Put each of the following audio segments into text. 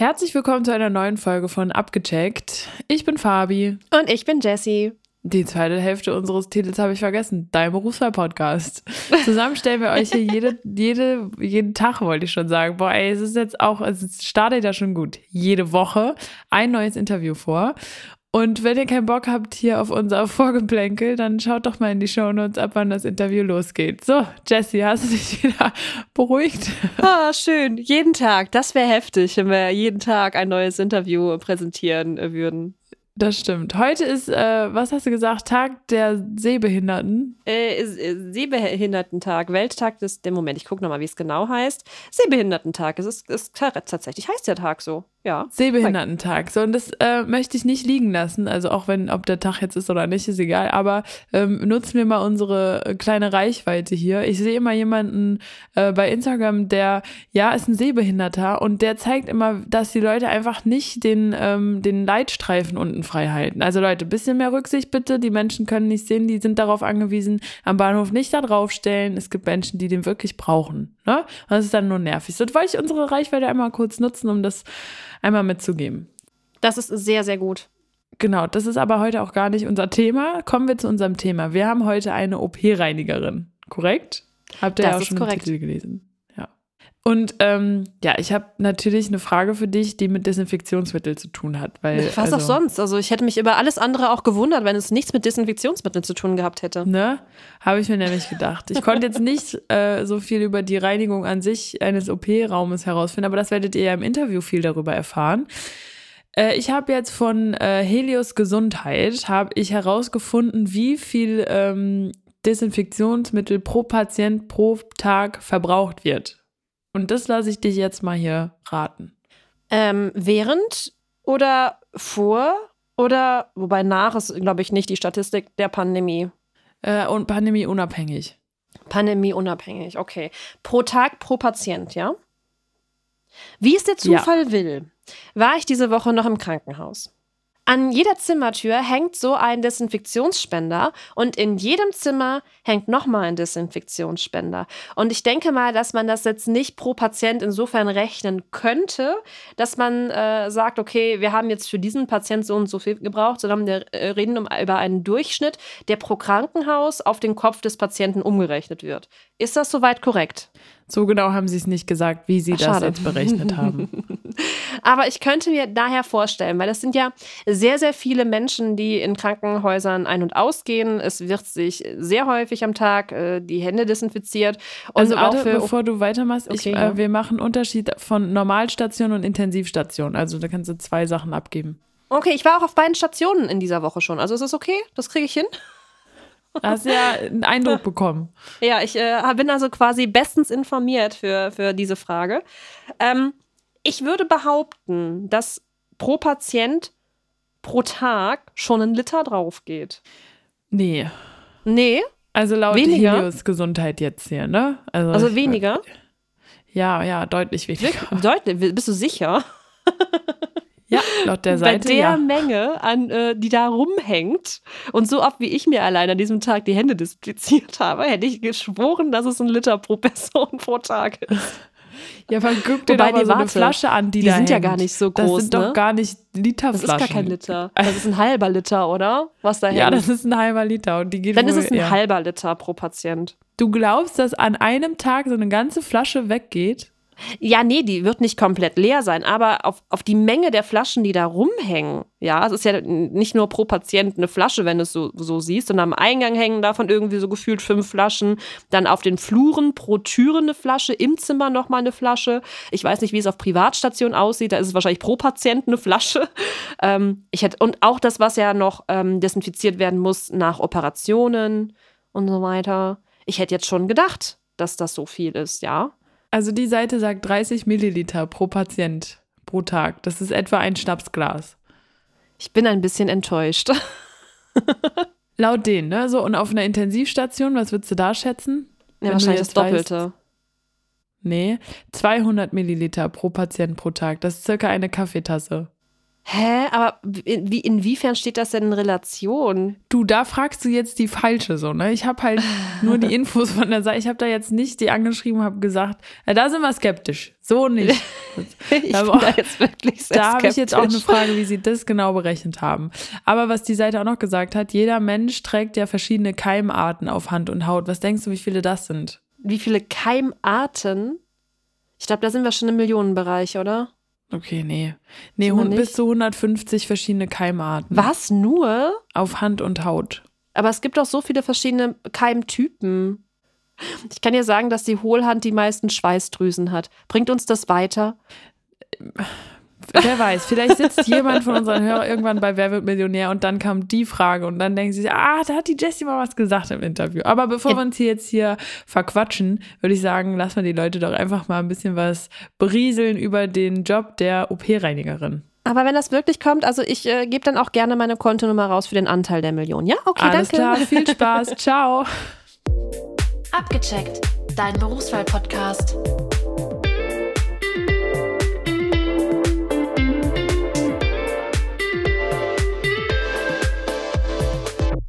Herzlich willkommen zu einer neuen Folge von Abgecheckt. Ich bin Fabi. Und ich bin Jessie. Die zweite Hälfte unseres Titels habe ich vergessen. Dein Berufswahl-Podcast. Zusammen stellen wir euch hier jede, jede, jeden Tag, wollte ich schon sagen. Boah, ey, es ist jetzt auch, es startet ja schon gut. Jede Woche ein neues Interview vor. Und wenn ihr keinen Bock habt hier auf unser Vorgeplänkel, dann schaut doch mal in die Shownotes ab, wann das Interview losgeht. So, Jessie, hast du dich wieder beruhigt? Ah, schön. Jeden Tag. Das wäre heftig, wenn wir jeden Tag ein neues Interview präsentieren würden. Das stimmt. Heute ist, äh, was hast du gesagt, Tag der Sehbehinderten? Äh, äh Sehbehindertentag, Welttag des, der Moment, ich gucke nochmal, wie es genau heißt. Sehbehindertentag, es ist, ist tatsächlich, heißt der Tag so ja. Sehbehindertentag. So, und das äh, möchte ich nicht liegen lassen. Also auch wenn, ob der Tag jetzt ist oder nicht, ist egal. Aber ähm, nutzen wir mal unsere äh, kleine Reichweite hier. Ich sehe immer jemanden äh, bei Instagram, der, ja, ist ein Sehbehinderter und der zeigt immer, dass die Leute einfach nicht den, ähm, den Leitstreifen unten frei halten. Also Leute, bisschen mehr Rücksicht bitte. Die Menschen können nicht sehen, die sind darauf angewiesen, am Bahnhof nicht da draufstellen. Es gibt Menschen, die den wirklich brauchen. Ne? Und das ist dann nur nervig. So, wollte ich unsere Reichweite einmal kurz nutzen, um das einmal mitzugeben. Das ist sehr, sehr gut. Genau, das ist aber heute auch gar nicht unser Thema. Kommen wir zu unserem Thema. Wir haben heute eine OP-Reinigerin, korrekt? Habt ihr das ja auch schon korrekt. den Titel gelesen? Und ähm, ja, ich habe natürlich eine Frage für dich, die mit Desinfektionsmittel zu tun hat. Weil, Was also, auch sonst? Also ich hätte mich über alles andere auch gewundert, wenn es nichts mit Desinfektionsmitteln zu tun gehabt hätte. Ne? Habe ich mir nämlich gedacht. Ich konnte jetzt nicht äh, so viel über die Reinigung an sich eines OP-Raumes herausfinden, aber das werdet ihr ja im Interview viel darüber erfahren. Äh, ich habe jetzt von äh, Helios Gesundheit habe ich herausgefunden, wie viel ähm, Desinfektionsmittel pro Patient pro Tag verbraucht wird. Und das lasse ich dich jetzt mal hier raten. Ähm, während oder vor oder, wobei nach ist, glaube ich, nicht die Statistik der Pandemie. Äh, und Pandemie unabhängig. Pandemie unabhängig, okay. Pro Tag, pro Patient, ja? Wie es der Zufall ja. will, war ich diese Woche noch im Krankenhaus. An jeder Zimmertür hängt so ein Desinfektionsspender und in jedem Zimmer hängt nochmal ein Desinfektionsspender. Und ich denke mal, dass man das jetzt nicht pro Patient insofern rechnen könnte, dass man äh, sagt, okay, wir haben jetzt für diesen Patient so und so viel gebraucht, sondern wir äh, reden um, über einen Durchschnitt, der pro Krankenhaus auf den Kopf des Patienten umgerechnet wird. Ist das soweit korrekt? So genau haben sie es nicht gesagt, wie sie Ach, das jetzt berechnet haben. Aber ich könnte mir daher vorstellen, weil es sind ja sehr, sehr viele Menschen, die in Krankenhäusern ein- und ausgehen. Es wird sich sehr häufig am Tag äh, die Hände desinfiziert. Und also warte, für, bevor du weitermachst, okay, ich, äh, ja. wir machen Unterschied von Normalstation und Intensivstation. Also da kannst du zwei Sachen abgeben. Okay, ich war auch auf beiden Stationen in dieser Woche schon. Also ist das okay? Das kriege ich hin? Hast ja einen Eindruck bekommen. Ja, ich äh, bin also quasi bestens informiert für, für diese Frage. Ähm, ich würde behaupten, dass pro Patient pro Tag schon ein Liter drauf geht. Nee. Nee? Also laut weniger? Helios Gesundheit jetzt hier, ne? Also, also weniger? Ja, ja, deutlich weniger. Deutlich, bist du sicher? Ja, laut der Seite. Bei der ja. Menge, an, äh, die da rumhängt und so oft wie ich mir allein an diesem Tag die Hände desinfiziert habe, hätte ich geschworen, dass es ein Liter pro Person pro Tag ist. Ja, guck dir doch mal so eine Flasche an, die, die da sind hängt. ja gar nicht so groß. Das sind ne? doch gar nicht Literflaschen. Das ist gar kein Liter. Das ist ein halber Liter, oder? Was da hängt. Ja, das ist ein halber Liter und die geht Dann wohl, ist es ein ja. halber Liter pro Patient. Du glaubst, dass an einem Tag so eine ganze Flasche weggeht? Ja, nee, die wird nicht komplett leer sein, aber auf, auf die Menge der Flaschen, die da rumhängen, ja, es ist ja nicht nur pro Patient eine Flasche, wenn du es so, so siehst, sondern am Eingang hängen davon irgendwie so gefühlt fünf Flaschen, dann auf den Fluren pro Türe eine Flasche, im Zimmer nochmal eine Flasche. Ich weiß nicht, wie es auf Privatstationen aussieht, da ist es wahrscheinlich pro Patient eine Flasche. Ähm, ich hätte, und auch das, was ja noch ähm, desinfiziert werden muss nach Operationen und so weiter. Ich hätte jetzt schon gedacht, dass das so viel ist, ja. Also die Seite sagt 30 Milliliter pro Patient pro Tag. Das ist etwa ein Schnapsglas. Ich bin ein bisschen enttäuscht. Laut denen, ne? So, und auf einer Intensivstation, was würdest du da schätzen? Ja, wahrscheinlich das Doppelte. Weißt? Nee, 200 Milliliter pro Patient pro Tag. Das ist circa eine Kaffeetasse. Hä? Aber wie, inwiefern steht das denn in Relation? Du, da fragst du jetzt die falsche so, ne? Ich habe halt nur die Infos von der Seite. Ich habe da jetzt nicht die angeschrieben, habe gesagt, ja, da sind wir skeptisch. So nicht. ich da da jetzt wirklich sehr Da habe ich jetzt auch eine Frage, wie sie das genau berechnet haben. Aber was die Seite auch noch gesagt hat, jeder Mensch trägt ja verschiedene Keimarten auf Hand und Haut. Was denkst du, wie viele das sind? Wie viele Keimarten? Ich glaube, da sind wir schon im Millionenbereich, oder? Okay, nee. Nee, bis zu 150 verschiedene Keimarten. Was? Nur? Auf Hand und Haut. Aber es gibt auch so viele verschiedene Keimtypen. Ich kann dir sagen, dass die Hohlhand die meisten Schweißdrüsen hat. Bringt uns das weiter? Wer weiß, vielleicht sitzt jemand von unseren Hörern irgendwann bei Wer wird Millionär und dann kam die Frage und dann denken sie sich, ah, da hat die Jessie mal was gesagt im Interview. Aber bevor ja. wir uns hier jetzt hier verquatschen, würde ich sagen, lassen wir die Leute doch einfach mal ein bisschen was berieseln über den Job der OP-Reinigerin. Aber wenn das wirklich kommt, also ich äh, gebe dann auch gerne meine Kontonummer raus für den Anteil der Million. Ja, okay, Alles danke. Alles klar, viel Spaß. Ciao. Abgecheckt, dein Berufswahl-Podcast.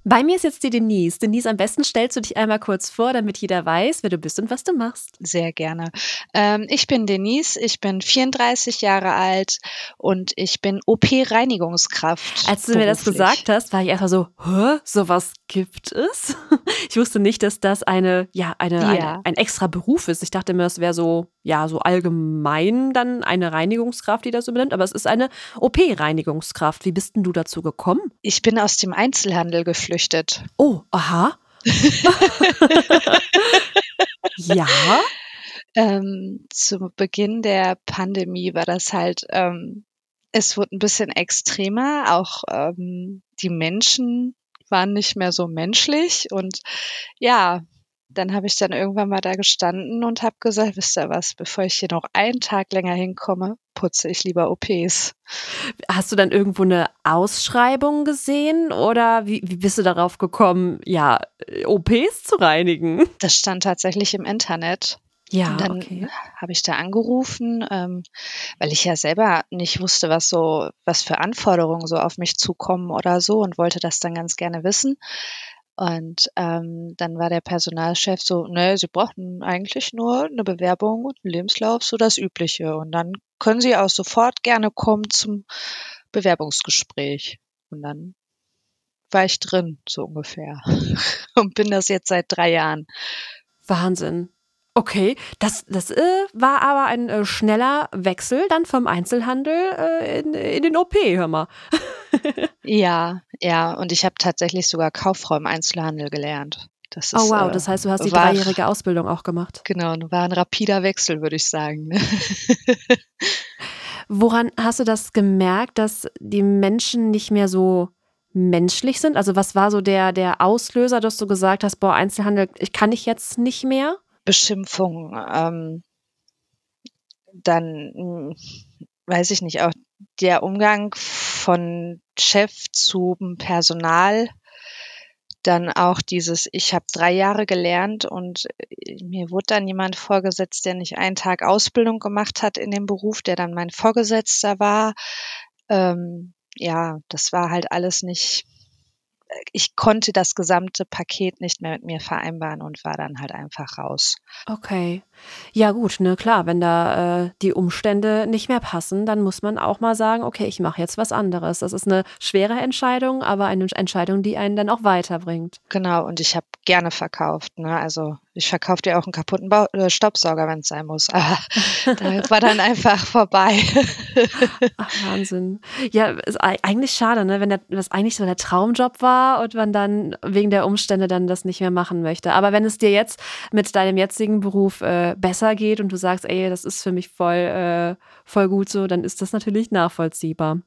Bei mir ist jetzt die Denise. Denise, am besten stellst du dich einmal kurz vor, damit jeder weiß, wer du bist und was du machst. Sehr gerne. Ähm, ich bin Denise, ich bin 34 Jahre alt und ich bin OP-Reinigungskraft. Als du beruflich. mir das gesagt hast, war ich erstmal so, Hä, sowas gibt es? Ich wusste nicht, dass das eine, ja, eine, ja. Eine, ein extra Beruf ist. Ich dachte mir, es wäre so, ja, so allgemein dann eine Reinigungskraft, die das übernimmt, aber es ist eine OP-Reinigungskraft. Wie bist denn du dazu gekommen? Ich bin aus dem Einzelhandel geflüchtet. Oh, aha. ja. Ähm, zu Beginn der Pandemie war das halt, ähm, es wurde ein bisschen extremer. Auch ähm, die Menschen waren nicht mehr so menschlich und ja, dann habe ich dann irgendwann mal da gestanden und habe gesagt, wisst ihr was, bevor ich hier noch einen Tag länger hinkomme, putze ich lieber OPs. Hast du dann irgendwo eine Ausschreibung gesehen oder wie, wie bist du darauf gekommen, ja, OPs zu reinigen? Das stand tatsächlich im Internet. Ja, und dann okay. habe ich da angerufen, ähm, weil ich ja selber nicht wusste, was so, was für Anforderungen so auf mich zukommen oder so und wollte das dann ganz gerne wissen. Und ähm, dann war der Personalchef so, ne, Sie brauchen eigentlich nur eine Bewerbung und einen Lebenslauf, so das Übliche. Und dann können Sie auch sofort gerne kommen zum Bewerbungsgespräch. Und dann war ich drin, so ungefähr. und bin das jetzt seit drei Jahren. Wahnsinn. Okay, das, das äh, war aber ein äh, schneller Wechsel dann vom Einzelhandel äh, in, in den OP, hör mal. ja, ja, und ich habe tatsächlich sogar Kauffrau im Einzelhandel gelernt. Das oh, ist, oh wow, das heißt, du hast die war, dreijährige Ausbildung auch gemacht. Genau, war ein rapider Wechsel, würde ich sagen. Ne? Woran hast du das gemerkt, dass die Menschen nicht mehr so menschlich sind? Also was war so der, der Auslöser, dass du gesagt hast, boah, Einzelhandel, ich kann ich jetzt nicht mehr? Beschimpfung, ähm, dann hm, weiß ich nicht, auch der Umgang von Chef zu Personal, dann auch dieses, ich habe drei Jahre gelernt und äh, mir wurde dann jemand vorgesetzt, der nicht einen Tag Ausbildung gemacht hat in dem Beruf, der dann mein Vorgesetzter war. Ähm, ja, das war halt alles nicht ich konnte das gesamte Paket nicht mehr mit mir vereinbaren und war dann halt einfach raus. Okay. Ja, gut, ne, klar, wenn da äh, die Umstände nicht mehr passen, dann muss man auch mal sagen, okay, ich mache jetzt was anderes. Das ist eine schwere Entscheidung, aber eine Entscheidung, die einen dann auch weiterbringt. Genau, und ich habe gerne verkauft. Ne? Also ich verkaufe dir auch einen kaputten Bau äh, Staubsauger, wenn es sein muss. Aber da war dann einfach vorbei. Ach, Wahnsinn. Ja, ist eigentlich schade, ne? wenn der, das eigentlich so der Traumjob war und man dann wegen der Umstände dann das nicht mehr machen möchte. Aber wenn es dir jetzt mit deinem jetzigen Beruf äh, besser geht und du sagst, ey, das ist für mich voll, äh, voll gut so, dann ist das natürlich nachvollziehbar.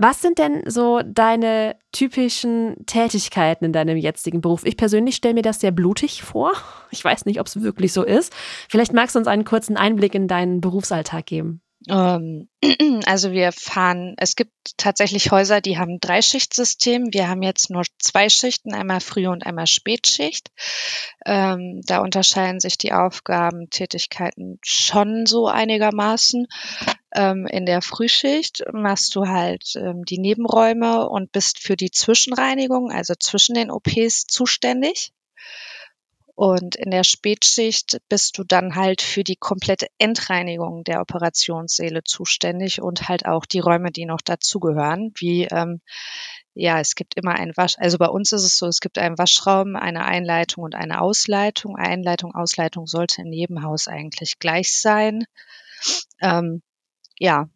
Was sind denn so deine typischen Tätigkeiten in deinem jetzigen Beruf? Ich persönlich stelle mir das sehr blutig vor. Ich weiß nicht, ob es wirklich so ist. Vielleicht magst du uns einen kurzen Einblick in deinen Berufsalltag geben. Ähm, also wir fahren, es gibt tatsächlich Häuser, die haben drei Schichtsystem. Wir haben jetzt nur zwei Schichten, einmal Früh- und einmal Spätschicht. Ähm, da unterscheiden sich die Aufgaben, Tätigkeiten schon so einigermaßen. Ähm, in der Frühschicht machst du halt ähm, die Nebenräume und bist für die Zwischenreinigung, also zwischen den OPs, zuständig. Und in der Spätschicht bist du dann halt für die komplette Endreinigung der Operationssäle zuständig und halt auch die Räume, die noch dazugehören, wie ähm, ja, es gibt immer ein Wasch, also bei uns ist es so, es gibt einen Waschraum, eine Einleitung und eine Ausleitung. Einleitung, Ausleitung sollte in jedem Haus eigentlich gleich sein. Ähm, ja,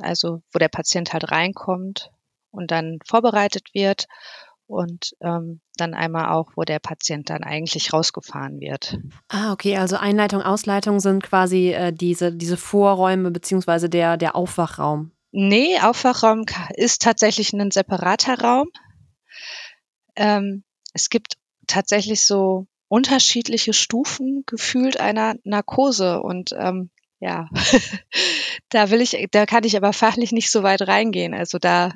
also wo der Patient halt reinkommt und dann vorbereitet wird und ähm, dann einmal auch, wo der Patient dann eigentlich rausgefahren wird. Ah, okay, also Einleitung, Ausleitung sind quasi äh, diese, diese Vorräume beziehungsweise der, der Aufwachraum. Nee, Aufwachraum ist tatsächlich ein separater Raum. Ähm, es gibt tatsächlich so unterschiedliche Stufen gefühlt einer Narkose und ähm, ja, da will ich, da kann ich aber fachlich nicht so weit reingehen. Also da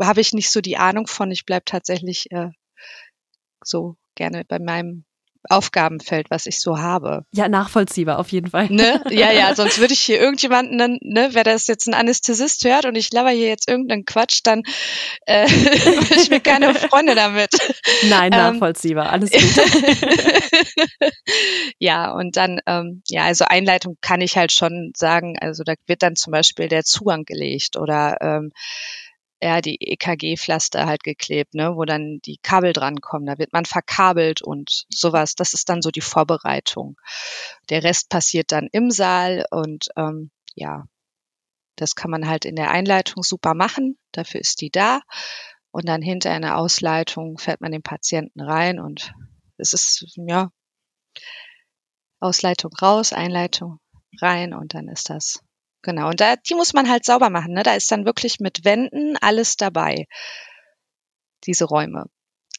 habe ich nicht so die Ahnung von. Ich bleib tatsächlich äh, so gerne bei meinem Aufgabenfeld, was ich so habe. Ja, nachvollziehbar auf jeden Fall. Ne? Ja, ja, sonst würde ich hier irgendjemanden, ne, wer das jetzt ein Anästhesist hört und ich laber hier jetzt irgendeinen Quatsch, dann äh, ich mir keine Freunde damit. Nein, ähm, nachvollziehbar, alles gut. ja, und dann, ähm, ja, also Einleitung kann ich halt schon sagen, also da wird dann zum Beispiel der Zugang gelegt oder ähm, ja, die EKG-Pflaster halt geklebt, ne, wo dann die Kabel drankommen. Da wird man verkabelt und sowas. Das ist dann so die Vorbereitung. Der Rest passiert dann im Saal und ähm, ja, das kann man halt in der Einleitung super machen. Dafür ist die da. Und dann hinter einer Ausleitung fährt man den Patienten rein und es ist, ja, Ausleitung raus, Einleitung rein und dann ist das Genau, und da, die muss man halt sauber machen. Ne? Da ist dann wirklich mit Wänden alles dabei, diese Räume.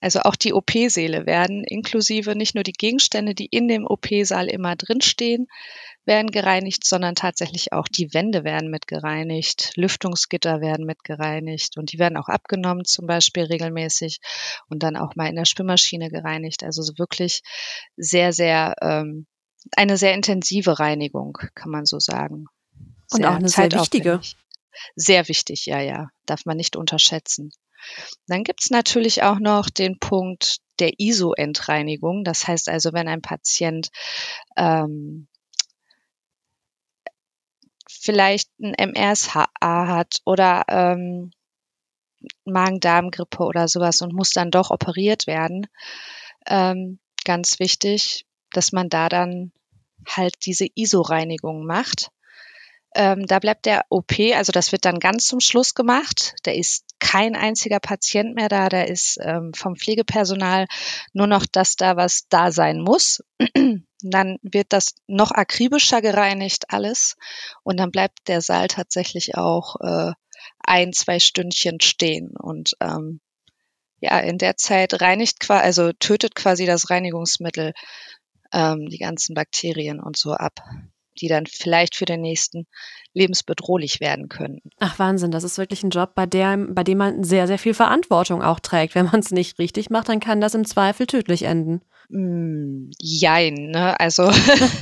Also auch die OP-Säle werden inklusive nicht nur die Gegenstände, die in dem OP-Saal immer drinstehen, werden gereinigt, sondern tatsächlich auch die Wände werden mit gereinigt, Lüftungsgitter werden mit gereinigt und die werden auch abgenommen zum Beispiel regelmäßig und dann auch mal in der Spülmaschine gereinigt. Also so wirklich sehr, sehr ähm, eine sehr intensive Reinigung, kann man so sagen. Und auch eine sehr wichtige. Sehr wichtig, ja, ja. Darf man nicht unterschätzen. Dann gibt's natürlich auch noch den Punkt der ISO-Endreinigung. Das heißt also, wenn ein Patient ähm, vielleicht ein MRSA hat oder ähm, Magen-Darm-Grippe oder sowas und muss dann doch operiert werden, ähm, ganz wichtig, dass man da dann halt diese ISO-Reinigung macht. Ähm, da bleibt der OP, also das wird dann ganz zum Schluss gemacht. Da ist kein einziger Patient mehr da, da ist ähm, vom Pflegepersonal nur noch das da, was da sein muss. dann wird das noch akribischer gereinigt, alles. Und dann bleibt der Saal tatsächlich auch äh, ein, zwei Stündchen stehen. Und ähm, ja, in der Zeit reinigt quasi, also tötet quasi das Reinigungsmittel ähm, die ganzen Bakterien und so ab die dann vielleicht für den nächsten lebensbedrohlich werden könnten. Ach Wahnsinn, das ist wirklich ein Job, bei, der, bei dem man sehr, sehr viel Verantwortung auch trägt. Wenn man es nicht richtig macht, dann kann das im Zweifel tödlich enden. Mm, jein, ne? Also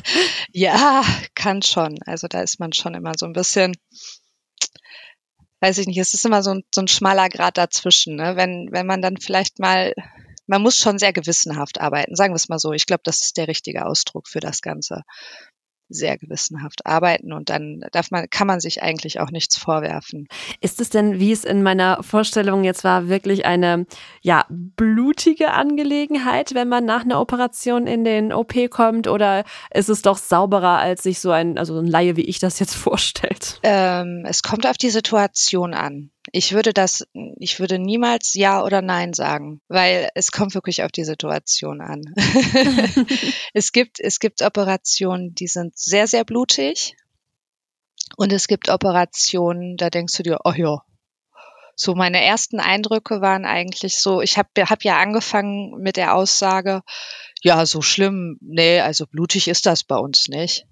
ja, kann schon. Also da ist man schon immer so ein bisschen, weiß ich nicht, es ist immer so ein, so ein schmaler Grad dazwischen, ne? Wenn, wenn man dann vielleicht mal, man muss schon sehr gewissenhaft arbeiten, sagen wir es mal so. Ich glaube, das ist der richtige Ausdruck für das Ganze sehr gewissenhaft arbeiten und dann darf man, kann man sich eigentlich auch nichts vorwerfen. Ist es denn, wie es in meiner Vorstellung jetzt war, wirklich eine ja blutige Angelegenheit, wenn man nach einer Operation in den OP kommt oder ist es doch sauberer, als sich so ein, also ein Laie wie ich das jetzt vorstellt? Ähm, es kommt auf die Situation an. Ich würde das, ich würde niemals Ja oder Nein sagen, weil es kommt wirklich auf die Situation an. es gibt, es gibt Operationen, die sind sehr, sehr blutig. Und es gibt Operationen, da denkst du dir, oh ja. So meine ersten Eindrücke waren eigentlich so, ich habe hab ja angefangen mit der Aussage, ja, so schlimm, nee, also blutig ist das bei uns nicht.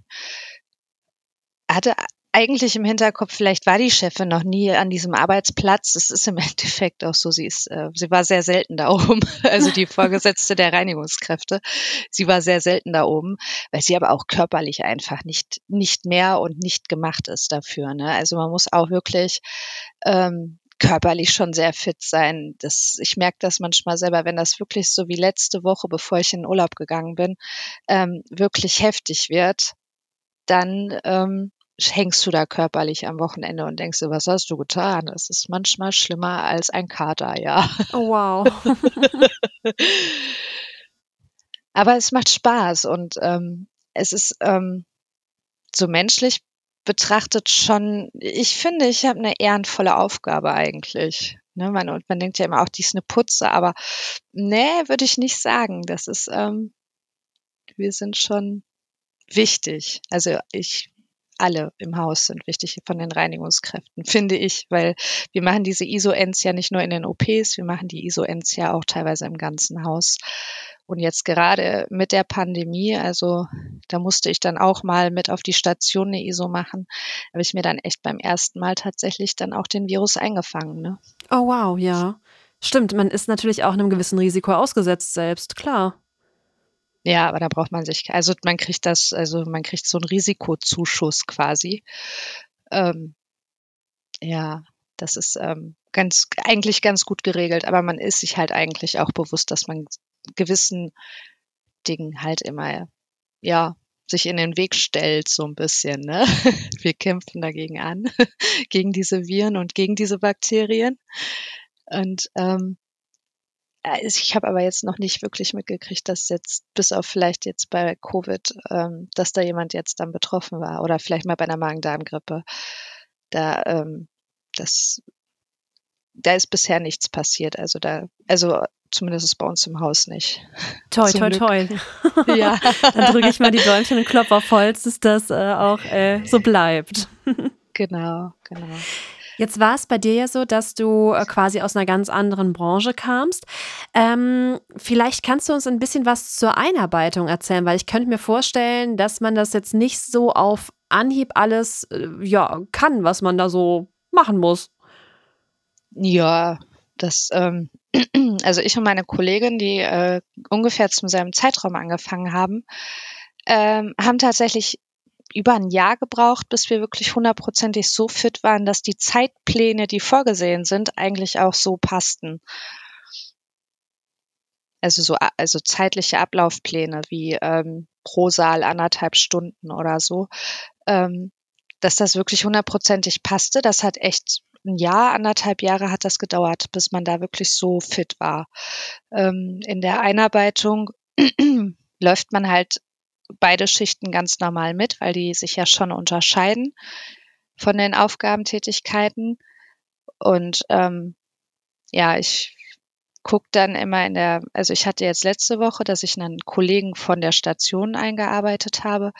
Hatte eigentlich im Hinterkopf, vielleicht war die Chefin noch nie an diesem Arbeitsplatz. Es ist im Endeffekt auch so, sie ist, äh, sie war sehr selten da oben, also die Vorgesetzte der Reinigungskräfte. Sie war sehr selten da oben, weil sie aber auch körperlich einfach nicht, nicht mehr und nicht gemacht ist dafür. Ne? Also man muss auch wirklich ähm, körperlich schon sehr fit sein. Das, ich merke das manchmal selber, wenn das wirklich so wie letzte Woche, bevor ich in den Urlaub gegangen bin, ähm, wirklich heftig wird, dann ähm, hängst du da körperlich am Wochenende und denkst dir, was hast du getan? Es ist manchmal schlimmer als ein Kater, ja. Oh, wow. Aber es macht Spaß und ähm, es ist ähm, so menschlich betrachtet schon, ich finde, ich habe eine ehrenvolle Aufgabe eigentlich. Ne, man, und man denkt ja immer auch, die ist eine Putze, aber nee, würde ich nicht sagen. Das ist, ähm, wir sind schon wichtig. Also ich alle im Haus sind wichtig von den Reinigungskräften, finde ich, weil wir machen diese ISO-Ends ja nicht nur in den OPs, wir machen die ISO-Ends ja auch teilweise im ganzen Haus. Und jetzt gerade mit der Pandemie, also da musste ich dann auch mal mit auf die Station eine ISO machen, habe ich mir dann echt beim ersten Mal tatsächlich dann auch den Virus eingefangen. Ne? Oh wow, ja. Stimmt, man ist natürlich auch einem gewissen Risiko ausgesetzt selbst, klar. Ja, aber da braucht man sich, also man kriegt das, also man kriegt so einen Risikozuschuss quasi. Ähm, ja, das ist ähm, ganz, eigentlich ganz gut geregelt, aber man ist sich halt eigentlich auch bewusst, dass man gewissen Dingen halt immer, ja, sich in den Weg stellt, so ein bisschen. Ne? Wir kämpfen dagegen an, gegen diese Viren und gegen diese Bakterien. Und ähm, äh, ich habe aber jetzt noch nicht wirklich mitgekriegt, dass jetzt, bis auf vielleicht jetzt bei Covid, ähm, dass da jemand jetzt dann betroffen war oder vielleicht mal bei einer Magen-Darm-Grippe. Da, ähm, das, da ist bisher nichts passiert. Also da, also zumindest ist bei uns im Haus nicht. Toi, toi, toi. Ja. dann drücke ich mal die Däumchen und klopfe auf Holz, dass das äh, auch äh, so bleibt. genau, genau. Jetzt war es bei dir ja so, dass du äh, quasi aus einer ganz anderen Branche kamst. Ähm, vielleicht kannst du uns ein bisschen was zur Einarbeitung erzählen, weil ich könnte mir vorstellen, dass man das jetzt nicht so auf Anhieb alles äh, ja, kann, was man da so machen muss. Ja, das, ähm, also ich und meine Kollegin, die äh, ungefähr zum selben Zeitraum angefangen haben, ähm, haben tatsächlich über ein Jahr gebraucht, bis wir wirklich hundertprozentig so fit waren, dass die Zeitpläne, die vorgesehen sind, eigentlich auch so passten. Also so, also zeitliche Ablaufpläne wie ähm, pro Saal anderthalb Stunden oder so, ähm, dass das wirklich hundertprozentig passte. Das hat echt ein Jahr, anderthalb Jahre hat das gedauert, bis man da wirklich so fit war. Ähm, in der Einarbeitung läuft man halt beide Schichten ganz normal mit, weil die sich ja schon unterscheiden von den Aufgabentätigkeiten. Und ähm, ja, ich gucke dann immer in der, also ich hatte jetzt letzte Woche, dass ich einen Kollegen von der Station eingearbeitet habe,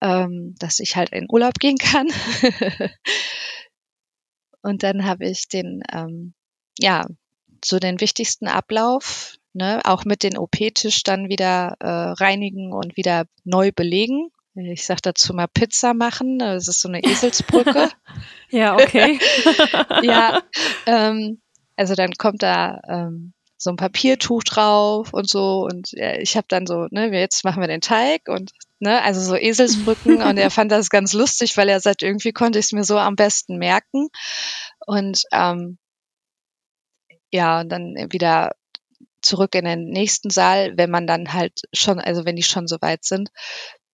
ähm, dass ich halt in Urlaub gehen kann. Und dann habe ich den, ähm, ja, so den wichtigsten Ablauf ne, auch mit den OP-Tisch dann wieder äh, reinigen und wieder neu belegen. Ich sage dazu mal Pizza machen. Das ist so eine Eselsbrücke. ja, okay. ja, ähm, also dann kommt da ähm, so ein Papiertuch drauf und so und ja, ich habe dann so, ne, jetzt machen wir den Teig und ne, also so Eselsbrücken und er fand das ganz lustig, weil er sagt, irgendwie konnte ich es mir so am besten merken und ähm, ja, und dann wieder zurück in den nächsten Saal, wenn man dann halt schon, also wenn die schon so weit sind,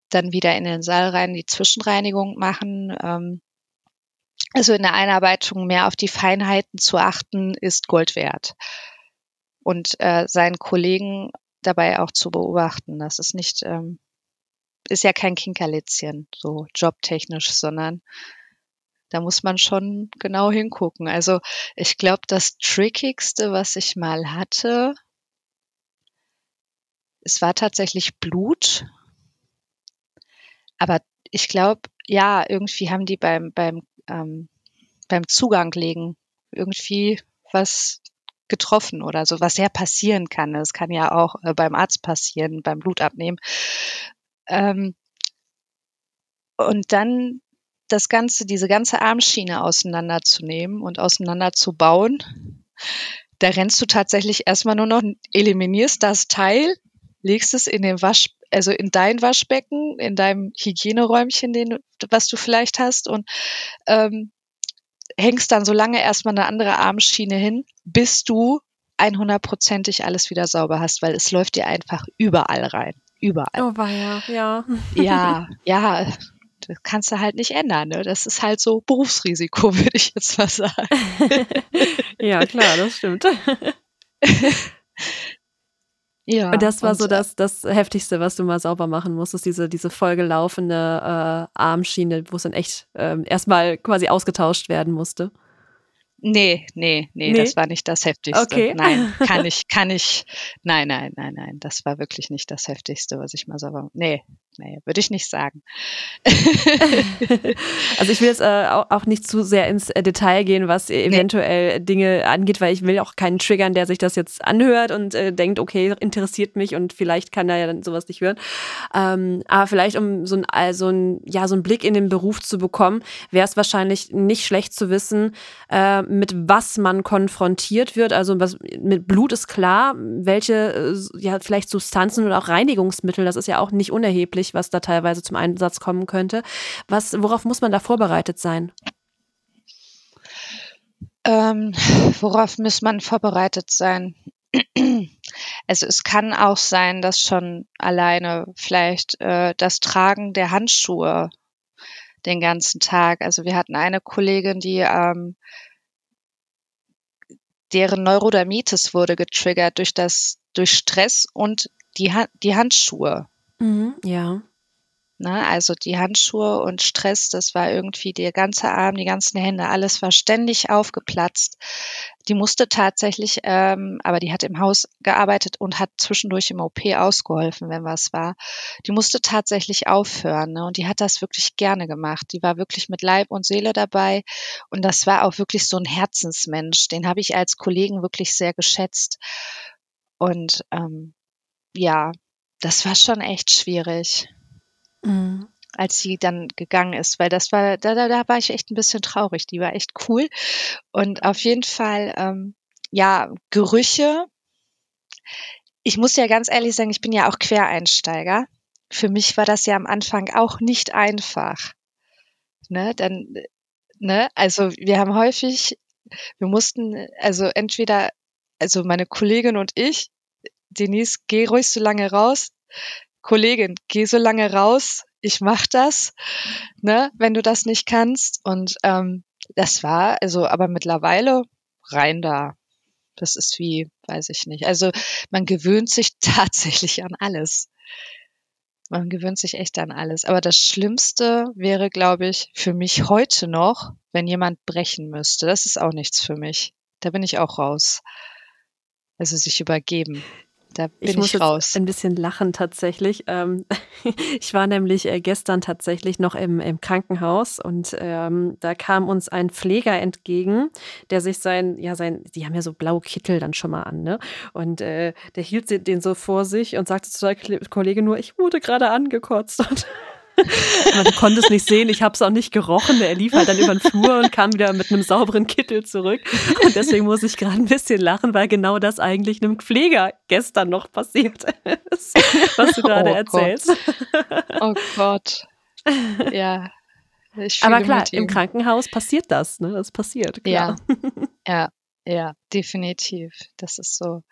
dann wieder in den Saal rein, die Zwischenreinigung machen. Ähm, also in der Einarbeitung mehr auf die Feinheiten zu achten, ist Gold wert. Und äh, seinen Kollegen dabei auch zu beobachten. Das ist nicht, ähm, ist ja kein Kinkerlitzchen, so jobtechnisch, sondern da muss man schon genau hingucken. Also ich glaube, das Trickigste, was ich mal hatte, es war tatsächlich Blut. Aber ich glaube, ja, irgendwie haben die beim, beim, ähm, beim Zugang legen irgendwie was getroffen oder so, was ja passieren kann. Das kann ja auch äh, beim Arzt passieren, beim Blutabnehmen. Ähm, und dann das Ganze, diese ganze Armschiene auseinanderzunehmen und auseinanderzubauen, da rennst du tatsächlich erstmal nur noch, eliminierst das Teil, legst es in den Wasch, also in dein Waschbecken, in deinem Hygieneräumchen, den, was du vielleicht hast und ähm, hängst dann so lange erstmal eine andere Armschiene hin, bis du 100%ig alles wieder sauber hast, weil es läuft dir einfach überall rein. Überall. Oh, war ja, ja. Ja, ja, das kannst du halt nicht ändern. Ne? Das ist halt so Berufsrisiko, würde ich jetzt mal sagen. ja, klar, das stimmt. Ja. Und das war und, so das, das Heftigste, was du mal sauber machen musstest, diese, diese vollgelaufene äh, Armschiene, wo es dann echt äh, erstmal quasi ausgetauscht werden musste. Nee, nee, nee, nee, das war nicht das Heftigste. Okay. Nein, kann ich, kann ich, nein, nein, nein, nein, das war wirklich nicht das Heftigste, was ich mal war. Nee, nee, würde ich nicht sagen. also ich will jetzt äh, auch nicht zu sehr ins äh, Detail gehen, was eventuell nee. Dinge angeht, weil ich will auch keinen triggern, der sich das jetzt anhört und äh, denkt, okay, interessiert mich und vielleicht kann er ja dann sowas nicht hören. Ähm, aber vielleicht, um so ein, also ein, ja, so einen Blick in den Beruf zu bekommen, wäre es wahrscheinlich nicht schlecht zu wissen, äh, mit was man konfrontiert wird. Also was, mit Blut ist klar, welche äh, ja vielleicht Substanzen oder auch Reinigungsmittel, das ist ja auch nicht unerheblich, was da teilweise zum Einsatz kommen könnte. Was, worauf muss man da vorbereitet sein? Ähm, worauf muss man vorbereitet sein? Also es kann auch sein, dass schon alleine vielleicht äh, das Tragen der Handschuhe den ganzen Tag. Also wir hatten eine Kollegin, die ähm, deren Neurodermitis wurde getriggert durch das, durch Stress und die, die Handschuhe. Mhm, ja. Ne, also die Handschuhe und Stress, das war irgendwie der ganze Arm, die ganzen Hände, alles war ständig aufgeplatzt. Die musste tatsächlich, ähm, aber die hat im Haus gearbeitet und hat zwischendurch im OP ausgeholfen, wenn was war. Die musste tatsächlich aufhören ne, und die hat das wirklich gerne gemacht. Die war wirklich mit Leib und Seele dabei und das war auch wirklich so ein Herzensmensch. Den habe ich als Kollegen wirklich sehr geschätzt. Und ähm, ja, das war schon echt schwierig. Mhm. als sie dann gegangen ist, weil das war, da, da, da war ich echt ein bisschen traurig. Die war echt cool. Und auf jeden Fall, ähm, ja, Gerüche. Ich muss ja ganz ehrlich sagen, ich bin ja auch Quereinsteiger. Für mich war das ja am Anfang auch nicht einfach. Ne, dann, ne, also wir haben häufig, wir mussten, also entweder, also meine Kollegin und ich, Denise, geh ruhig so lange raus. Kollegin, geh so lange raus, ich mach das, ne, wenn du das nicht kannst. Und ähm, das war, also, aber mittlerweile rein da. Das ist wie, weiß ich nicht. Also man gewöhnt sich tatsächlich an alles. Man gewöhnt sich echt an alles. Aber das Schlimmste wäre, glaube ich, für mich heute noch, wenn jemand brechen müsste. Das ist auch nichts für mich. Da bin ich auch raus. Also sich übergeben. Da bin ich, muss ich raus. ein bisschen lachen tatsächlich. Ähm, ich war nämlich äh, gestern tatsächlich noch im, im Krankenhaus und ähm, da kam uns ein Pfleger entgegen, der sich sein, ja, sein, die haben ja so blaue Kittel dann schon mal an, ne? Und äh, der hielt den so vor sich und sagte zu der Kollegin nur, ich wurde gerade angekotzt. Und man konnte es nicht sehen, ich habe es auch nicht gerochen. Er lief halt dann über den Flur und kam wieder mit einem sauberen Kittel zurück. Und deswegen muss ich gerade ein bisschen lachen, weil genau das eigentlich einem Pfleger gestern noch passiert ist, was du gerade oh erzählst. Gott. Oh Gott. Ja. Aber klar, im Krankenhaus passiert das, ne? Das passiert, klar. Ja, ja, ja, definitiv. Das ist so.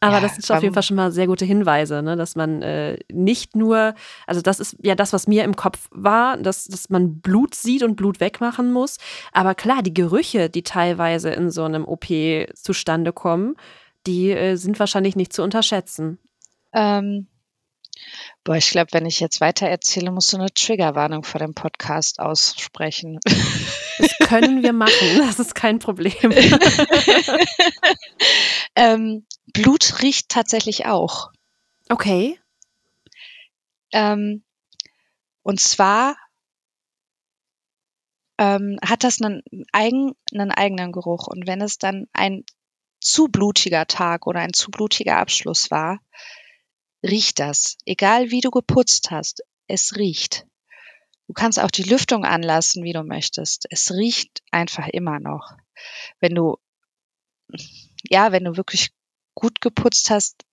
Aber ja, das sind auf jeden Fall schon mal sehr gute Hinweise, ne? dass man äh, nicht nur, also das ist ja das, was mir im Kopf war, dass, dass man Blut sieht und Blut wegmachen muss. Aber klar, die Gerüche, die teilweise in so einem OP zustande kommen, die äh, sind wahrscheinlich nicht zu unterschätzen. Ähm, boah, ich glaube, wenn ich jetzt weiter erzähle, musst du eine Triggerwarnung vor dem Podcast aussprechen. Das können wir machen, das ist kein Problem. ähm, Blut riecht tatsächlich auch. Okay. Ähm, und zwar ähm, hat das einen, eigen, einen eigenen Geruch. Und wenn es dann ein zu blutiger Tag oder ein zu blutiger Abschluss war, riecht das. Egal wie du geputzt hast, es riecht. Du kannst auch die Lüftung anlassen, wie du möchtest. Es riecht einfach immer noch. Wenn du, ja, wenn du wirklich gut geputzt hast,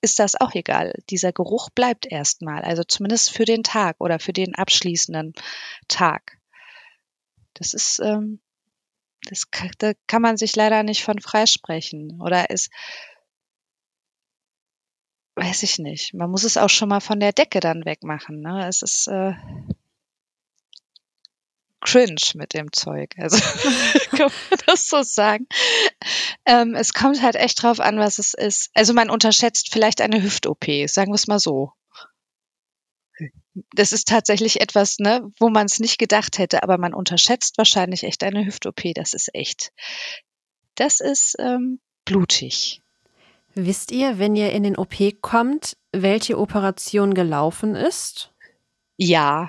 ist das auch egal. Dieser Geruch bleibt erstmal, also zumindest für den Tag oder für den abschließenden Tag. Das ist, ähm, das kann, da kann man sich leider nicht von freisprechen. Oder ist, weiß ich nicht. Man muss es auch schon mal von der Decke dann wegmachen. Ne? Es ist äh, cringe mit dem Zeug. Also kann man das so sagen. Ähm, es kommt halt echt drauf an, was es ist. Also man unterschätzt vielleicht eine Hüft-OP, sagen wir es mal so. Das ist tatsächlich etwas, ne, wo man es nicht gedacht hätte, aber man unterschätzt wahrscheinlich echt eine Hüft-OP. Das ist echt. Das ist ähm, blutig. Wisst ihr, wenn ihr in den OP kommt, welche Operation gelaufen ist? Ja,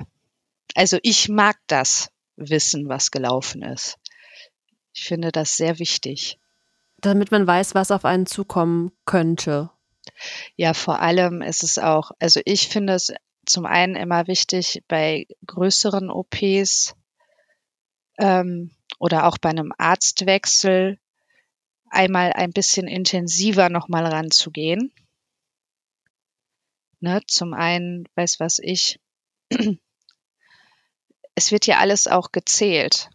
also ich mag das wissen, was gelaufen ist. Ich finde das sehr wichtig. Damit man weiß, was auf einen zukommen könnte. Ja, vor allem ist es auch, also ich finde es zum einen immer wichtig bei größeren OPs ähm, oder auch bei einem Arztwechsel einmal ein bisschen intensiver nochmal ranzugehen. Ne, zum einen, weiß was ich, es wird ja alles auch gezählt.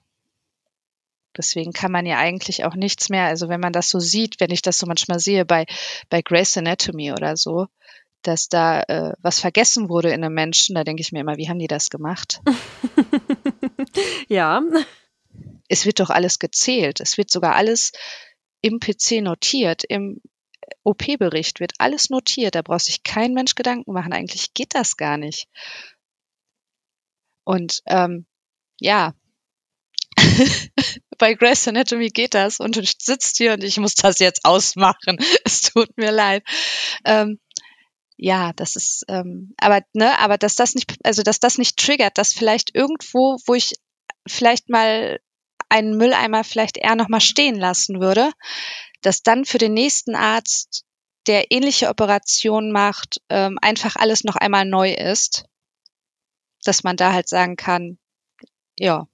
Deswegen kann man ja eigentlich auch nichts mehr, also wenn man das so sieht, wenn ich das so manchmal sehe bei, bei Grace Anatomy oder so, dass da äh, was vergessen wurde in einem Menschen, da denke ich mir immer, wie haben die das gemacht? ja. Es wird doch alles gezählt. Es wird sogar alles im PC notiert, im OP-Bericht wird alles notiert. Da braucht sich kein Mensch Gedanken machen. Eigentlich geht das gar nicht. Und ähm, ja, bei Grace Anatomy geht das und du sitzt hier und ich muss das jetzt ausmachen. Es tut mir leid. Ähm, ja, das ist, ähm, aber ne, aber dass das nicht, also dass das nicht triggert, dass vielleicht irgendwo, wo ich vielleicht mal einen Mülleimer vielleicht eher noch mal stehen lassen würde, dass dann für den nächsten Arzt, der ähnliche Operationen macht, ähm, einfach alles noch einmal neu ist, dass man da halt sagen kann, ja,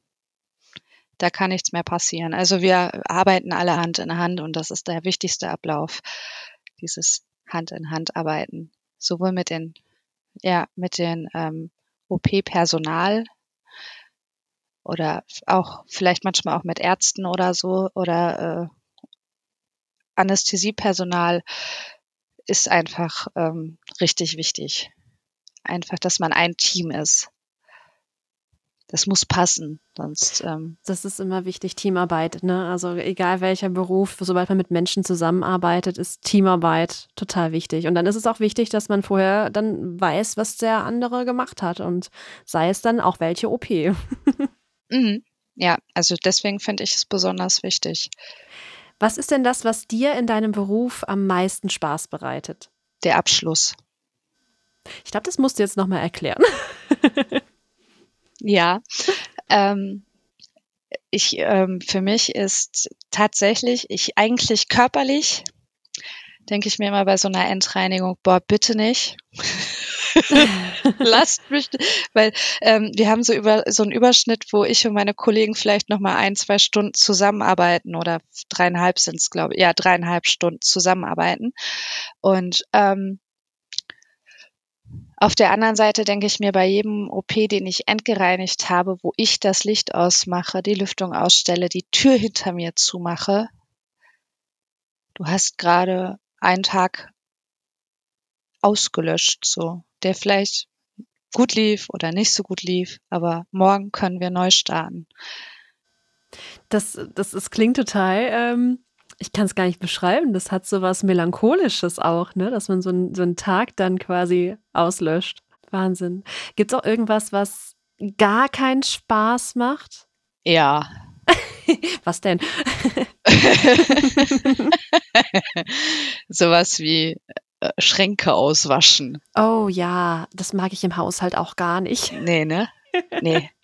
da kann nichts mehr passieren. Also wir arbeiten alle Hand in Hand und das ist der wichtigste Ablauf, dieses Hand in Hand arbeiten, sowohl mit den ja mit den ähm, OP-Personal oder auch vielleicht manchmal auch mit Ärzten oder so oder äh, Anästhesiepersonal ist einfach ähm, richtig wichtig. Einfach, dass man ein Team ist. Das muss passen, sonst. Ähm das ist immer wichtig, Teamarbeit. Ne? Also egal welcher Beruf, sobald man mit Menschen zusammenarbeitet, ist Teamarbeit total wichtig. Und dann ist es auch wichtig, dass man vorher dann weiß, was der andere gemacht hat und sei es dann auch welche OP. Mhm. Ja, also deswegen finde ich es besonders wichtig. Was ist denn das, was dir in deinem Beruf am meisten Spaß bereitet? Der Abschluss. Ich glaube, das musst du jetzt nochmal erklären. ja, ähm, ich, ähm, für mich ist tatsächlich, ich eigentlich körperlich, denke ich mir immer bei so einer Endreinigung, boah, bitte nicht. Lasst mich, weil ähm, wir haben so über so einen Überschnitt, wo ich und meine Kollegen vielleicht noch mal ein, zwei Stunden zusammenarbeiten oder dreieinhalb sind es, glaube ich, ja dreieinhalb Stunden zusammenarbeiten. Und ähm, auf der anderen Seite denke ich mir bei jedem OP, den ich entgereinigt habe, wo ich das Licht ausmache, die Lüftung ausstelle, die Tür hinter mir zumache, du hast gerade einen Tag ausgelöscht, so, der vielleicht gut lief oder nicht so gut lief, aber morgen können wir neu starten. Das, das, das klingt total, ähm, ich kann es gar nicht beschreiben, das hat so was Melancholisches auch, ne? dass man so, ein, so einen Tag dann quasi auslöscht. Wahnsinn. Gibt es auch irgendwas, was gar keinen Spaß macht? Ja. was denn? Sowas wie äh, Schränke auswaschen. Oh ja, das mag ich im Haushalt auch gar nicht. Nee, ne? Nee.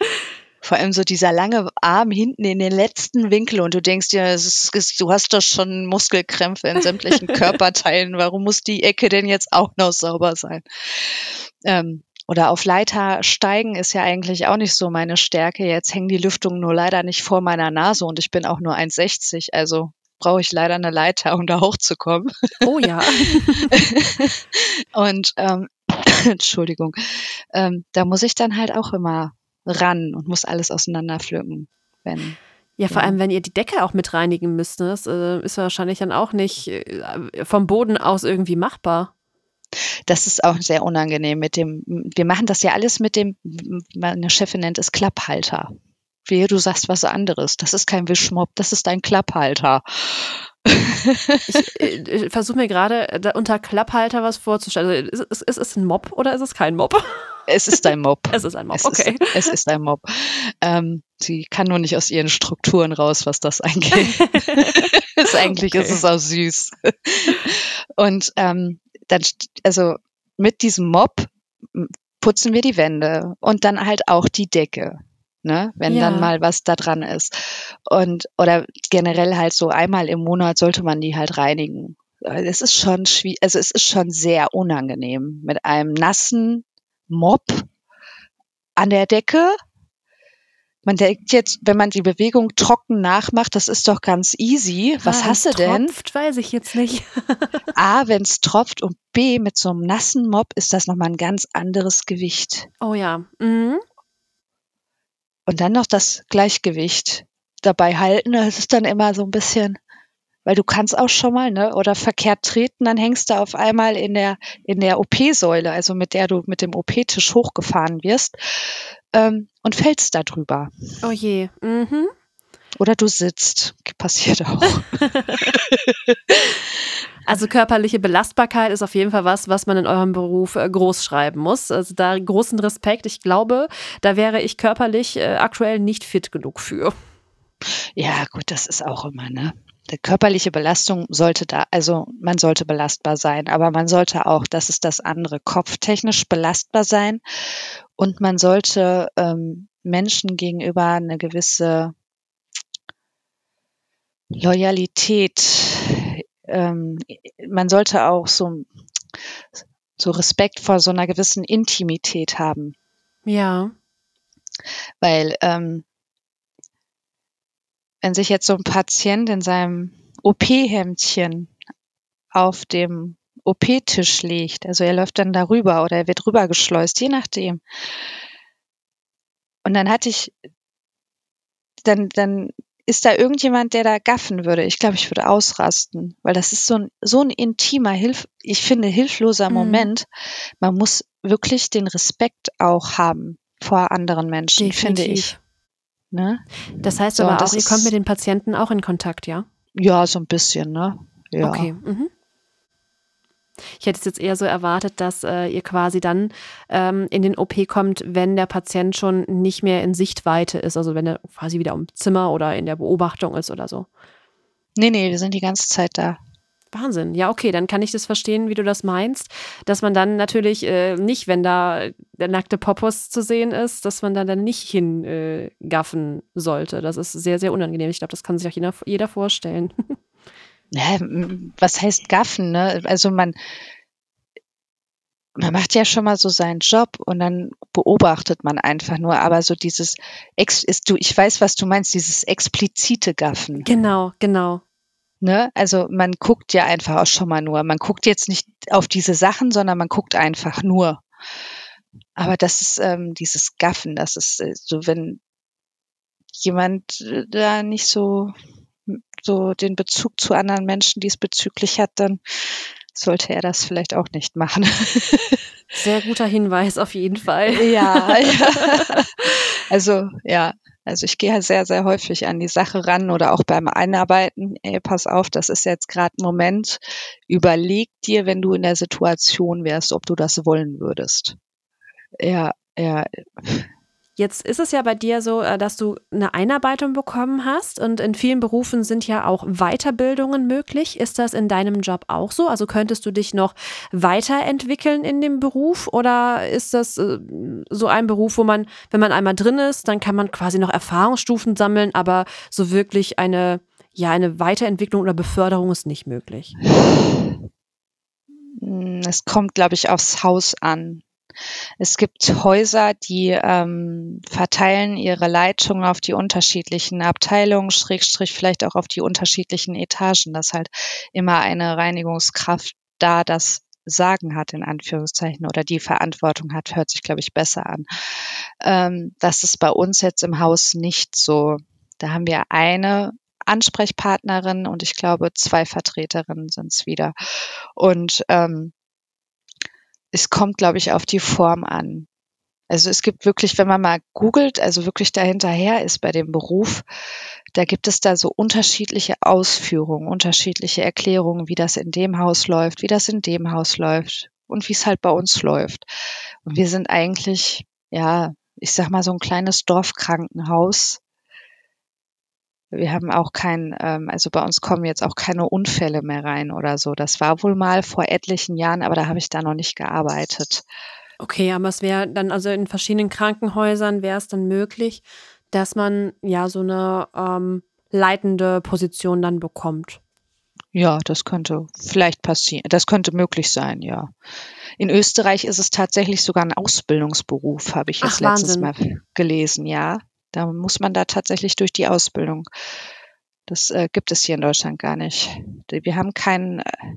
Vor allem so dieser lange Arm hinten in den letzten Winkel und du denkst dir, ist, du hast doch schon Muskelkrämpfe in sämtlichen Körperteilen. Warum muss die Ecke denn jetzt auch noch sauber sein? Ähm, oder auf Leiter steigen ist ja eigentlich auch nicht so meine Stärke. Jetzt hängen die Lüftungen nur leider nicht vor meiner Nase und ich bin auch nur 1,60. Also brauche ich leider eine Leiter, um da hochzukommen. Oh ja. und ähm, Entschuldigung, ähm, da muss ich dann halt auch immer ran und muss alles auseinanderpflücken, wenn ja, vor allem, wenn ihr die Decke auch mit reinigen müsst, ne? das äh, ist wahrscheinlich dann auch nicht äh, vom Boden aus irgendwie machbar. Das ist auch sehr unangenehm mit dem, wir machen das ja alles mit dem, meine Chefin nennt es Klapphalter. Wehe, du sagst was anderes. Das ist kein Wischmopp, das ist ein Klapphalter. Ich, äh, ich versuche mir gerade unter Klapphalter was vorzustellen. Also, ist, ist, ist, es ein Mob oder ist es kein Mob? Es ist ein Mob. Es ist ein Mob, es okay. Ist, es ist ein Mob. Ähm, sie kann nur nicht aus ihren Strukturen raus, was das angeht. ist, eigentlich okay. ist es auch süß. Und ähm, dann, also mit diesem Mob putzen wir die Wände und dann halt auch die Decke. Ne, wenn ja. dann mal was da dran ist. Und, oder generell halt so einmal im Monat sollte man die halt reinigen. Es ist schon schwierig, also es ist schon sehr unangenehm mit einem nassen Mob an der Decke man denkt jetzt, wenn man die Bewegung trocken nachmacht, das ist doch ganz easy. Was ah, hast du denn? Tropft, weiß ich jetzt nicht. A, wenn es tropft und B, mit so einem nassen Mob ist das nochmal ein ganz anderes Gewicht. Oh ja. Mhm. Und dann noch das Gleichgewicht dabei halten. Das ist dann immer so ein bisschen, weil du kannst auch schon mal, ne, oder verkehrt treten, dann hängst du auf einmal in der, in der OP-Säule, also mit der du mit dem OP-Tisch hochgefahren wirst ähm, und fällst da drüber. Oh je. Mhm. Oder du sitzt. Passiert auch. Also körperliche Belastbarkeit ist auf jeden Fall was, was man in eurem Beruf äh, groß schreiben muss. Also da großen Respekt. Ich glaube, da wäre ich körperlich äh, aktuell nicht fit genug für. Ja, gut, das ist auch immer, ne? Die körperliche Belastung sollte da, also man sollte belastbar sein, aber man sollte auch, das ist das andere, kopftechnisch belastbar sein und man sollte ähm, Menschen gegenüber eine gewisse Loyalität, ähm, man sollte auch so, so Respekt vor so einer gewissen Intimität haben. Ja. Weil ähm, wenn sich jetzt so ein Patient in seinem OP-Hemdchen auf dem OP-Tisch liegt. Also er läuft dann darüber oder er wird rübergeschleust, je nachdem. Und dann hatte ich, dann, dann ist da irgendjemand, der da gaffen würde. Ich glaube, ich würde ausrasten, weil das ist so ein, so ein intimer, hilf, ich finde, hilfloser mhm. Moment. Man muss wirklich den Respekt auch haben vor anderen Menschen, Definitiv. finde ich. Ne? Das heißt so, aber auch, ihr kommt mit den Patienten auch in Kontakt, ja? Ja, so ein bisschen, ne? Ja. Okay. Mhm. Ich hätte es jetzt eher so erwartet, dass äh, ihr quasi dann ähm, in den OP kommt, wenn der Patient schon nicht mehr in Sichtweite ist, also wenn er quasi wieder im Zimmer oder in der Beobachtung ist oder so. Nee, nee, wir sind die ganze Zeit da. Wahnsinn. Ja, okay, dann kann ich das verstehen, wie du das meinst, dass man dann natürlich äh, nicht, wenn da der nackte Popos zu sehen ist, dass man dann, dann nicht hingaffen äh, sollte. Das ist sehr, sehr unangenehm. Ich glaube, das kann sich auch jeder, jeder vorstellen. ja, was heißt gaffen, ne? Also man, man macht ja schon mal so seinen Job und dann beobachtet man einfach nur, aber so dieses, ist du, ich weiß, was du meinst, dieses explizite Gaffen. Genau, genau. Ne? Also man guckt ja einfach auch schon mal nur. Man guckt jetzt nicht auf diese Sachen, sondern man guckt einfach nur. Aber das ist ähm, dieses Gaffen, das ist äh, so, wenn jemand äh, da nicht so so den Bezug zu anderen Menschen diesbezüglich hat, dann sollte er das vielleicht auch nicht machen. Sehr guter Hinweis auf jeden Fall. Ja, ja. Also ja, also ich gehe halt sehr, sehr häufig an die Sache ran oder auch beim Einarbeiten. Ey, pass auf, das ist jetzt gerade ein Moment. Überleg dir, wenn du in der Situation wärst, ob du das wollen würdest. Ja, ja. Jetzt ist es ja bei dir so, äh, dass du eine Einarbeitung bekommen hast und in vielen Berufen sind ja auch Weiterbildungen möglich. Ist das in deinem Job auch so? Also könntest du dich noch weiterentwickeln in dem Beruf oder ist das äh, so ein Beruf, wo man, wenn man einmal drin ist, dann kann man quasi noch Erfahrungsstufen sammeln, aber so wirklich eine, ja, eine Weiterentwicklung oder Beförderung ist nicht möglich? Es kommt, glaube ich, aufs Haus an. Es gibt Häuser, die ähm, verteilen ihre Leitungen auf die unterschiedlichen Abteilungen, Schrägstrich vielleicht auch auf die unterschiedlichen Etagen, dass halt immer eine Reinigungskraft da das Sagen hat, in Anführungszeichen, oder die Verantwortung hat, hört sich, glaube ich, besser an. Ähm, das ist bei uns jetzt im Haus nicht so. Da haben wir eine Ansprechpartnerin und ich glaube, zwei Vertreterinnen sind es wieder. Und ähm, es kommt, glaube ich, auf die Form an. Also es gibt wirklich, wenn man mal googelt, also wirklich dahinterher ist bei dem Beruf, da gibt es da so unterschiedliche Ausführungen, unterschiedliche Erklärungen, wie das in dem Haus läuft, wie das in dem Haus läuft und wie es halt bei uns läuft. Und wir sind eigentlich, ja, ich sag mal so ein kleines Dorfkrankenhaus. Wir haben auch kein, ähm, also bei uns kommen jetzt auch keine Unfälle mehr rein oder so. Das war wohl mal vor etlichen Jahren, aber da habe ich da noch nicht gearbeitet. Okay, aber es wäre dann also in verschiedenen Krankenhäusern wäre es dann möglich, dass man ja so eine ähm, leitende Position dann bekommt. Ja, das könnte vielleicht passieren. Das könnte möglich sein, ja. In Österreich ist es tatsächlich sogar ein Ausbildungsberuf, habe ich jetzt Ach, letztes Mal gelesen, ja. Da muss man da tatsächlich durch die Ausbildung. Das äh, gibt es hier in Deutschland gar nicht. Wir haben keinen äh,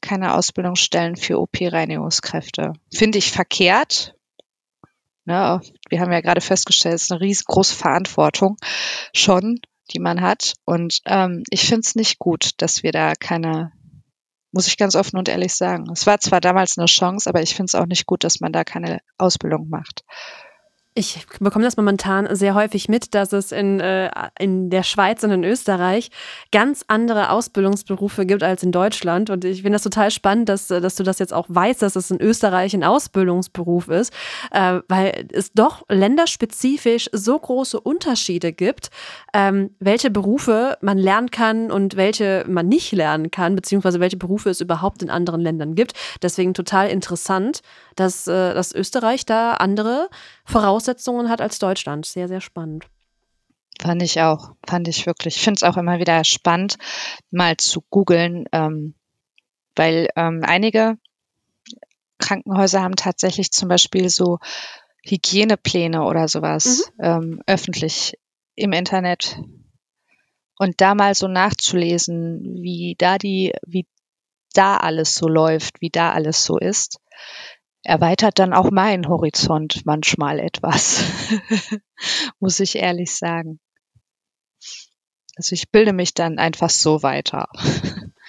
keine Ausbildungsstellen für OP-Reinigungskräfte. Finde ich verkehrt. Ne, wir haben ja gerade festgestellt, es ist eine riesengroße Verantwortung schon, die man hat. Und ähm, ich finde es nicht gut, dass wir da keine, muss ich ganz offen und ehrlich sagen. Es war zwar damals eine Chance, aber ich finde es auch nicht gut, dass man da keine Ausbildung macht. Ich bekomme das momentan sehr häufig mit, dass es in, äh, in der Schweiz und in Österreich ganz andere Ausbildungsberufe gibt als in Deutschland. Und ich finde das total spannend, dass, dass du das jetzt auch weißt, dass es in Österreich ein Ausbildungsberuf ist, äh, weil es doch länderspezifisch so große Unterschiede gibt, ähm, welche Berufe man lernen kann und welche man nicht lernen kann, beziehungsweise welche Berufe es überhaupt in anderen Ländern gibt. Deswegen total interessant, dass, äh, dass Österreich da andere Voraussetzungen hat als Deutschland. Sehr, sehr spannend. Fand ich auch, fand ich wirklich. Ich finde es auch immer wieder spannend, mal zu googeln, ähm, weil ähm, einige Krankenhäuser haben tatsächlich zum Beispiel so Hygienepläne oder sowas mhm. ähm, öffentlich im Internet. Und da mal so nachzulesen, wie da die, wie da alles so läuft, wie da alles so ist, erweitert dann auch meinen Horizont manchmal etwas, muss ich ehrlich sagen. Also ich bilde mich dann einfach so weiter.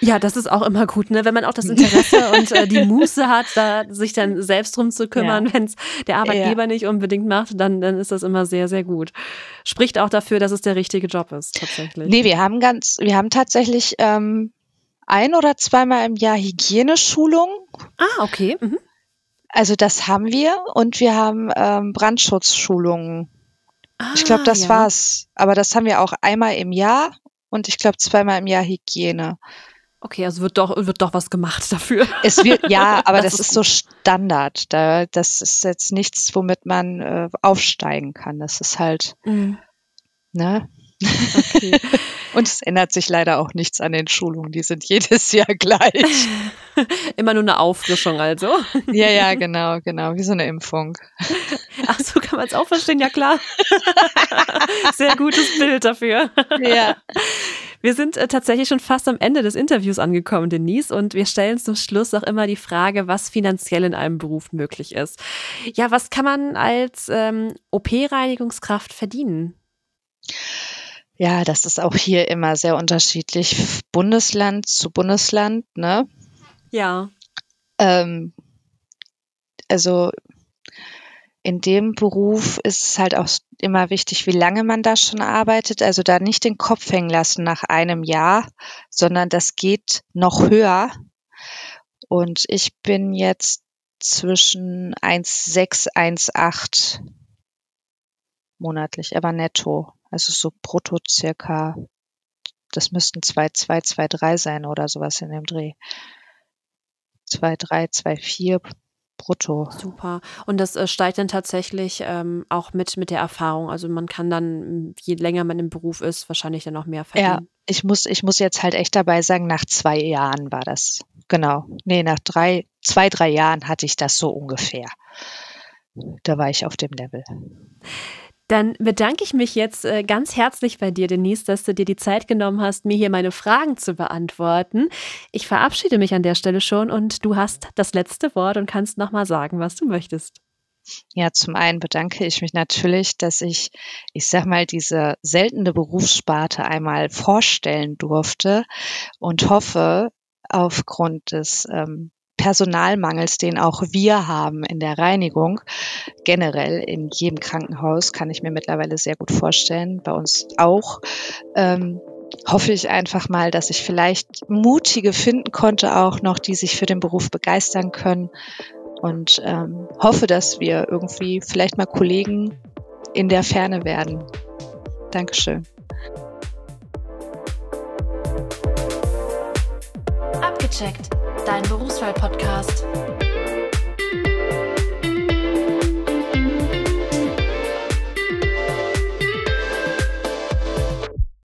Ja, das ist auch immer gut, ne? wenn man auch das Interesse und äh, die Muße hat, da sich dann selbst drum zu kümmern, ja. wenn es der Arbeitgeber ja. nicht unbedingt macht, dann, dann ist das immer sehr, sehr gut. Spricht auch dafür, dass es der richtige Job ist, tatsächlich. Nee, wir haben ganz, wir haben tatsächlich ähm, ein oder zweimal im Jahr Hygieneschulung. Ah, okay. Mhm. Also das haben wir und wir haben ähm, Brandschutzschulungen. Ah, ich glaube, das ja. war's. Aber das haben wir auch einmal im Jahr und ich glaube zweimal im Jahr Hygiene. Okay, also wird doch, wird doch was gemacht dafür. Es wird, ja, aber das, das ist, ist so Standard. Da, das ist jetzt nichts, womit man äh, aufsteigen kann. Das ist halt, mhm. ne? Okay. Und es ändert sich leider auch nichts an den Schulungen. Die sind jedes Jahr gleich. Immer nur eine Auffrischung also. Ja, ja, genau, genau. Wie so eine Impfung. Ach, so kann man es auch verstehen, ja klar. Sehr gutes Bild dafür. Ja. Wir sind äh, tatsächlich schon fast am Ende des Interviews angekommen, Denise, und wir stellen zum Schluss auch immer die Frage, was finanziell in einem Beruf möglich ist. Ja, was kann man als ähm, OP-Reinigungskraft verdienen? Ja, das ist auch hier immer sehr unterschiedlich, Bundesland zu Bundesland, ne? Ja. Ähm, also in dem Beruf ist es halt auch immer wichtig, wie lange man da schon arbeitet. Also da nicht den Kopf hängen lassen nach einem Jahr, sondern das geht noch höher. Und ich bin jetzt zwischen 1,6, 1,8 monatlich, aber netto. Also so brutto circa, das müssten 2,2, 2,3 sein oder sowas in dem Dreh. 2,3, 2,4 brutto. Super. Und das äh, steigt dann tatsächlich ähm, auch mit, mit der Erfahrung. Also man kann dann, je länger man im Beruf ist, wahrscheinlich dann auch mehr verdienen. ich muss, ich muss jetzt halt echt dabei sagen, nach zwei Jahren war das. Genau. Nee, nach drei, zwei, drei Jahren hatte ich das so ungefähr. Da war ich auf dem Level. Dann bedanke ich mich jetzt äh, ganz herzlich bei dir, Denise, dass du dir die Zeit genommen hast, mir hier meine Fragen zu beantworten. Ich verabschiede mich an der Stelle schon und du hast das letzte Wort und kannst nochmal sagen, was du möchtest. Ja, zum einen bedanke ich mich natürlich, dass ich, ich sag mal, diese seltene Berufssparte einmal vorstellen durfte und hoffe, aufgrund des ähm, Personalmangels, den auch wir haben in der Reinigung, generell in jedem Krankenhaus, kann ich mir mittlerweile sehr gut vorstellen, bei uns auch. Ähm, hoffe ich einfach mal, dass ich vielleicht mutige finden konnte, auch noch, die sich für den Beruf begeistern können und ähm, hoffe, dass wir irgendwie vielleicht mal Kollegen in der Ferne werden. Dankeschön. Abgecheckt, dein Berufswahl-Podcast.